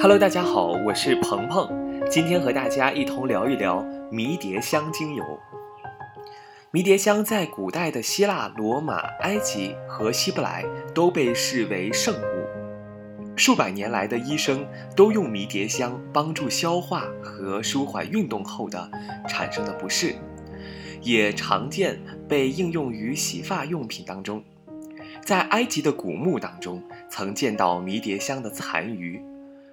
Hello，大家好，我是鹏鹏，今天和大家一同聊一聊迷迭香精油。迷迭香在古代的希腊、罗马、埃及和希伯来都被视为圣物，数百年来的医生都用迷迭香帮助消化和舒缓运动后的产生的不适，也常见被应用于洗发用品当中。在埃及的古墓当中，曾见到迷迭香的残余。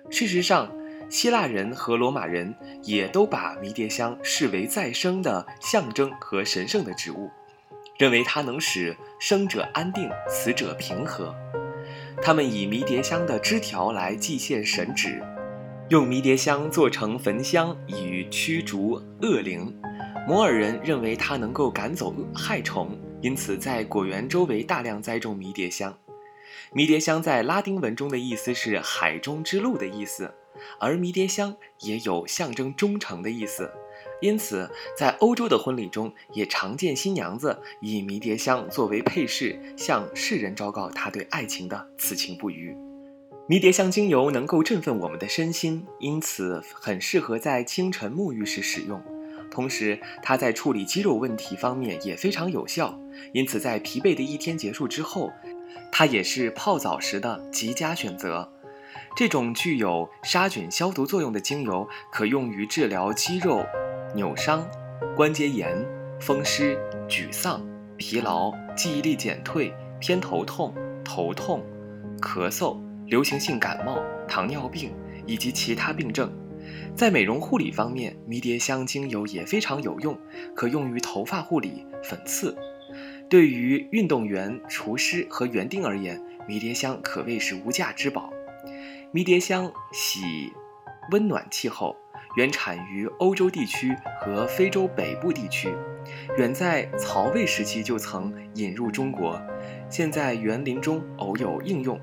事实上，希腊人和罗马人也都把迷迭香视为再生的象征和神圣的植物，认为它能使生者安定，死者平和。他们以迷迭香的枝条来祭献神旨，用迷迭香做成焚香以驱逐恶灵。摩尔人认为它能够赶走害虫，因此在果园周围大量栽种迷迭香。迷迭香在拉丁文中的意思是“海中之路”的意思，而迷迭香也有象征忠诚的意思，因此在欧洲的婚礼中也常见新娘子以迷迭香作为配饰，向世人昭告她对爱情的此情不渝。迷迭香精油能够振奋我们的身心，因此很适合在清晨沐浴时使用。同时，它在处理肌肉问题方面也非常有效，因此在疲惫的一天结束之后，它也是泡澡时的极佳选择。这种具有杀菌消毒作用的精油，可用于治疗肌肉扭伤、关节炎、风湿、沮丧、疲劳、记忆力减退、偏头痛、头痛、咳嗽、流行性感冒、糖尿病以及其他病症。在美容护理方面，迷迭香精油也非常有用，可用于头发护理、粉刺。对于运动员、厨师和园丁而言，迷迭香可谓是无价之宝。迷迭香喜温暖气候，原产于欧洲地区和非洲北部地区，远在曹魏时期就曾引入中国，现在园林中偶有应用。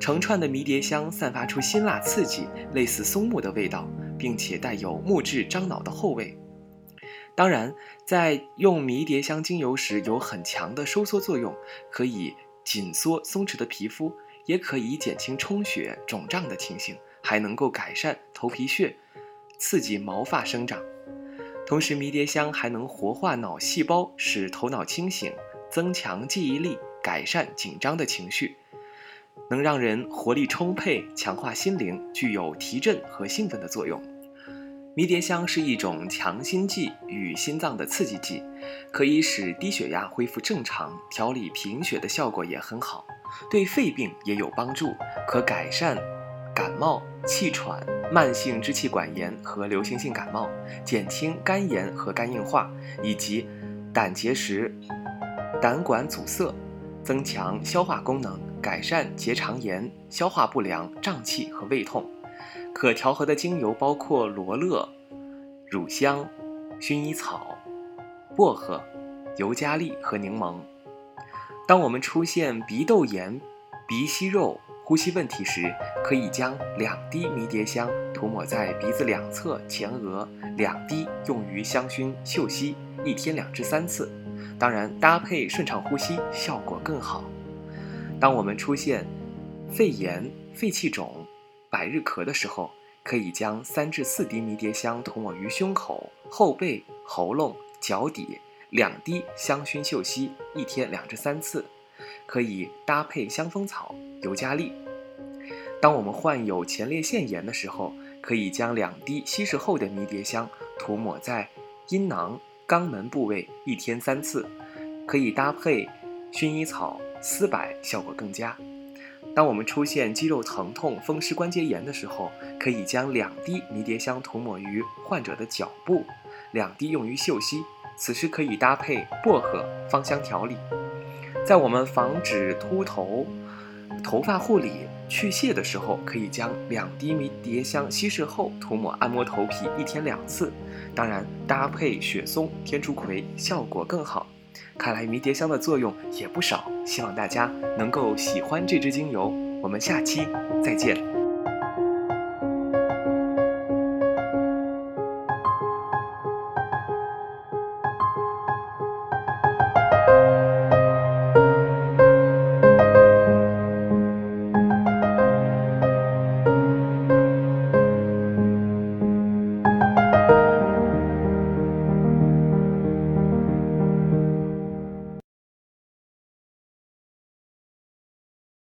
成串的迷迭香散发出辛辣刺激、类似松木的味道。并且带有木质樟脑的后味。当然，在用迷迭香精油时有很强的收缩作用，可以紧缩松弛的皮肤，也可以减轻充血肿胀的情形，还能够改善头皮屑，刺激毛发生长。同时，迷迭香还能活化脑细胞，使头脑清醒，增强记忆力，改善紧张的情绪。能让人活力充沛，强化心灵，具有提振和兴奋的作用。迷迭香是一种强心剂与心脏的刺激剂，可以使低血压恢复正常，调理贫血的效果也很好，对肺病也有帮助，可改善感冒、气喘、慢性支气管炎和流行性感冒，减轻肝炎和肝硬化以及胆结石、胆管阻塞，增强消化功能。改善结肠炎、消化不良、胀气和胃痛。可调和的精油包括罗勒、乳香、薰衣草、薄荷、尤加利和柠檬。当我们出现鼻窦炎、鼻息肉、呼吸问题时，可以将两滴迷迭香涂抹在鼻子两侧、前额，两滴用于香薰嗅吸，一天两至三次。当然，搭配顺畅呼吸效果更好。当我们出现肺炎、肺气肿、百日咳的时候，可以将三至四滴迷迭香涂抹于胸口、后背、喉咙、脚底，两滴香薰嗅吸，一天两至三次，可以搭配香蜂草、尤加利。当我们患有前列腺炎的时候，可以将两滴稀释后的迷迭香涂抹在阴囊、肛门部位，一天三次，可以搭配薰衣草。丝柏效果更佳。当我们出现肌肉疼痛、风湿关节炎的时候，可以将两滴迷迭香涂抹于患者的脚部，两滴用于嗅吸。此时可以搭配薄荷芳香调理。在我们防止秃头、头发护理、去屑的时候，可以将两滴迷迭香稀释后涂抹按摩头皮，一天两次。当然，搭配雪松、天竺葵效果更好。看来迷迭香的作用也不少，希望大家能够喜欢这支精油。我们下期再见。